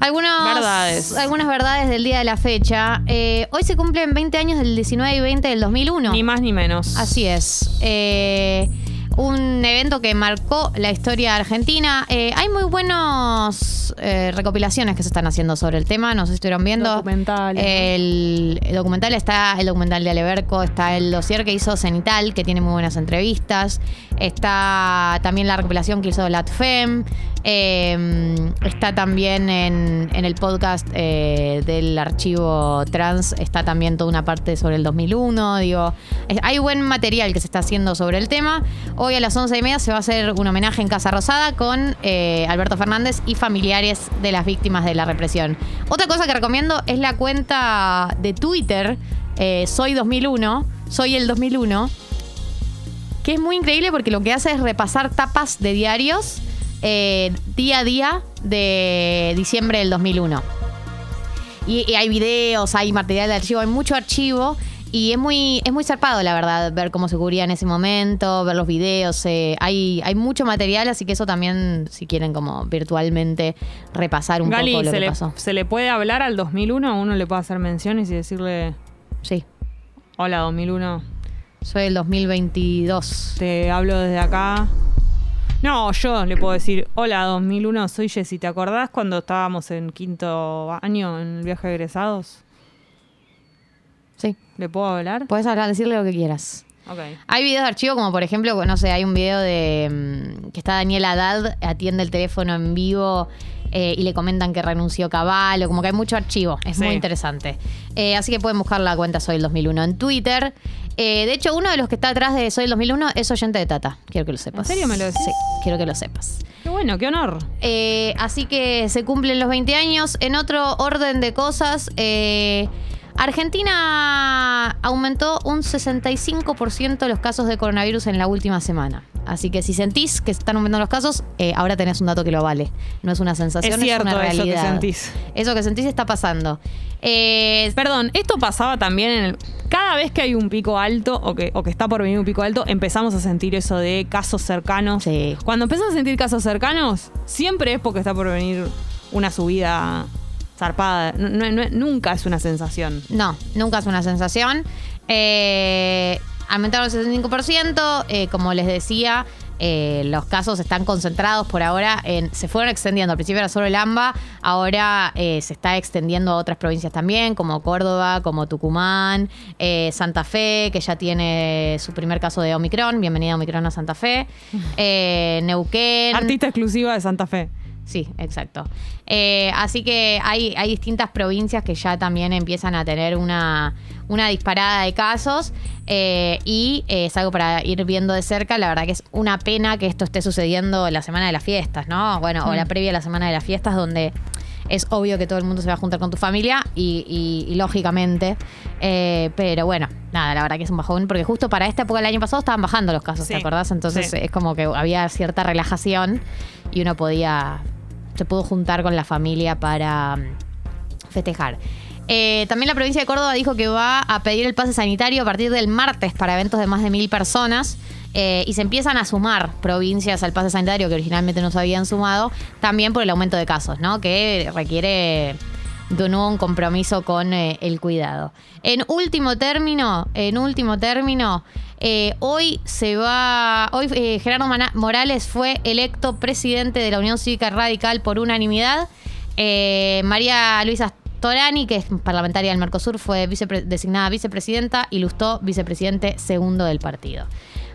Algunos, Verdades. Algunas verdades del día de la fecha. Eh, hoy se cumplen 20 años del 19 y 20 del 2001. Ni más ni menos. Así es. Eh, un evento que marcó la historia argentina. Eh, hay muy buenos eh, recopilaciones que se están haciendo sobre el tema. No sé si estuvieron viendo. Documentales. El, el documental está el documental de Aleberco, está el dossier que hizo Cenital, que tiene muy buenas entrevistas. Está también la recopilación que hizo LatFem. Eh, está también en, el podcast eh, del archivo trans, está también toda una parte sobre el 2001. Digo, hay buen material que se está haciendo sobre el tema. Hoy a las 11 y media se va a hacer un homenaje en Casa Rosada con eh, Alberto Fernández y familiares de las víctimas de la represión. Otra cosa que recomiendo es la cuenta de Twitter, eh, Soy 2001, Soy el 2001 que es muy increíble porque lo que hace es repasar tapas de diarios eh, día a día de diciembre del 2001. Y, y hay videos, hay material de archivo, hay mucho archivo. Y es muy, es muy zarpado, la verdad, ver cómo se cubría en ese momento, ver los videos. eh, hay, hay mucho material, así que eso también, si quieren como virtualmente repasar un Gali, poco lo ¿se que le, pasó. ¿se le puede hablar al 2001? Uno le puede hacer menciones y decirle, Sí, hola 2001, soy el 2022. te hablo desde acá. No, yo le puedo decir, hola 2001, soy Jessy. ¿Te acordás cuando estábamos en quinto año en el viaje de egresados? Sí, ¿Le puedo hablar? puedes hablar, decirle lo que quieras. Ok. Hay videos de archivo, como por ejemplo, no sé, hay un video de mm, que está Daniel Haddad, atiende el teléfono en vivo eh, y le comentan que renunció Caballo, como que hay mucho archivo, es Sí. muy interesante. Eh, así que pueden buscar la cuenta Soy el 2001 en Twitter. Eh, de hecho, uno de los que está atrás de Soy el 2001 es oyente de Tata, quiero que lo sepas. serio me lo decís? Sí, quiero que lo sepas. Qué bueno, qué honor. Eh, así que se cumplen los 20 años. En otro orden de cosas, eh, Argentina aumentó un 65% los casos de coronavirus en la última semana. Así que si sentís que están aumentando los casos, eh, ahora tenés un dato que lo vale. No es una sensación, Es es, cierto una eso que realidad. sentís. Eso que sentís está pasando. Eh, Perdón, esto pasaba también en el. Cada vez que hay un pico alto o que, o que está por venir un pico alto, empezamos a sentir eso de casos cercanos. Sí. Cuando empezás a sentir casos cercanos, siempre es porque está por venir una subida zarpada. No- no- no- nunca es una sensación. No, nunca es una sensación. Eh, aumentaron el 65%. eh, como les decía, eh, los casos están concentrados por ahora en. Se fueron extendiendo. Al principio era solo el AMBA, ahora eh, se está extendiendo a otras provincias también, como Córdoba, como Tucumán, eh, Santa Fe, que ya tiene su primer caso de Omicron. Bienvenida Omicron a Santa Fe. Neuquén. Artista exclusiva de Santa Fe. Sí, exacto. Eh, así que hay, hay distintas provincias que ya también empiezan a tener una, una disparada de casos eh, y eh, es algo para ir viendo de cerca. La verdad que es una pena que esto esté sucediendo la semana de las fiestas, ¿no? Bueno, o la previa a la semana de las fiestas donde es obvio que todo el mundo se va a juntar con tu familia y, y- y lógicamente, eh, pero bueno, nada, la verdad que es un bajón porque justo para esta época del año pasado estaban bajando los casos, Sí, ¿te acordás? Entonces sí. es como que había cierta relajación y uno podía, se pudo juntar con la familia para mm, festejar. Eh, también la provincia de Córdoba dijo que va a pedir el pase sanitario a partir del martes para eventos de más de mil personas. eh, y se empiezan a sumar provincias al pase sanitario que originalmente no se habían sumado, también por el aumento de casos, ¿no? Que requiere de nuevo un compromiso con eh, el cuidado. En último término, en último término, hoy se va, hoy Gerardo Morales fue electo presidente de la Unión Cívica Radical por unanimidad. María Luisa Torani, que es parlamentaria del Mercosur, fue designada vicepresidenta y Lustó vicepresidente segundo del partido.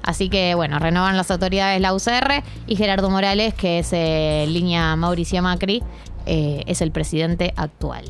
Así que, bueno, renovan las autoridades la UCR y Gerardo Morales, que es eh, línea Mauricio Macri, eh, es el presidente actual.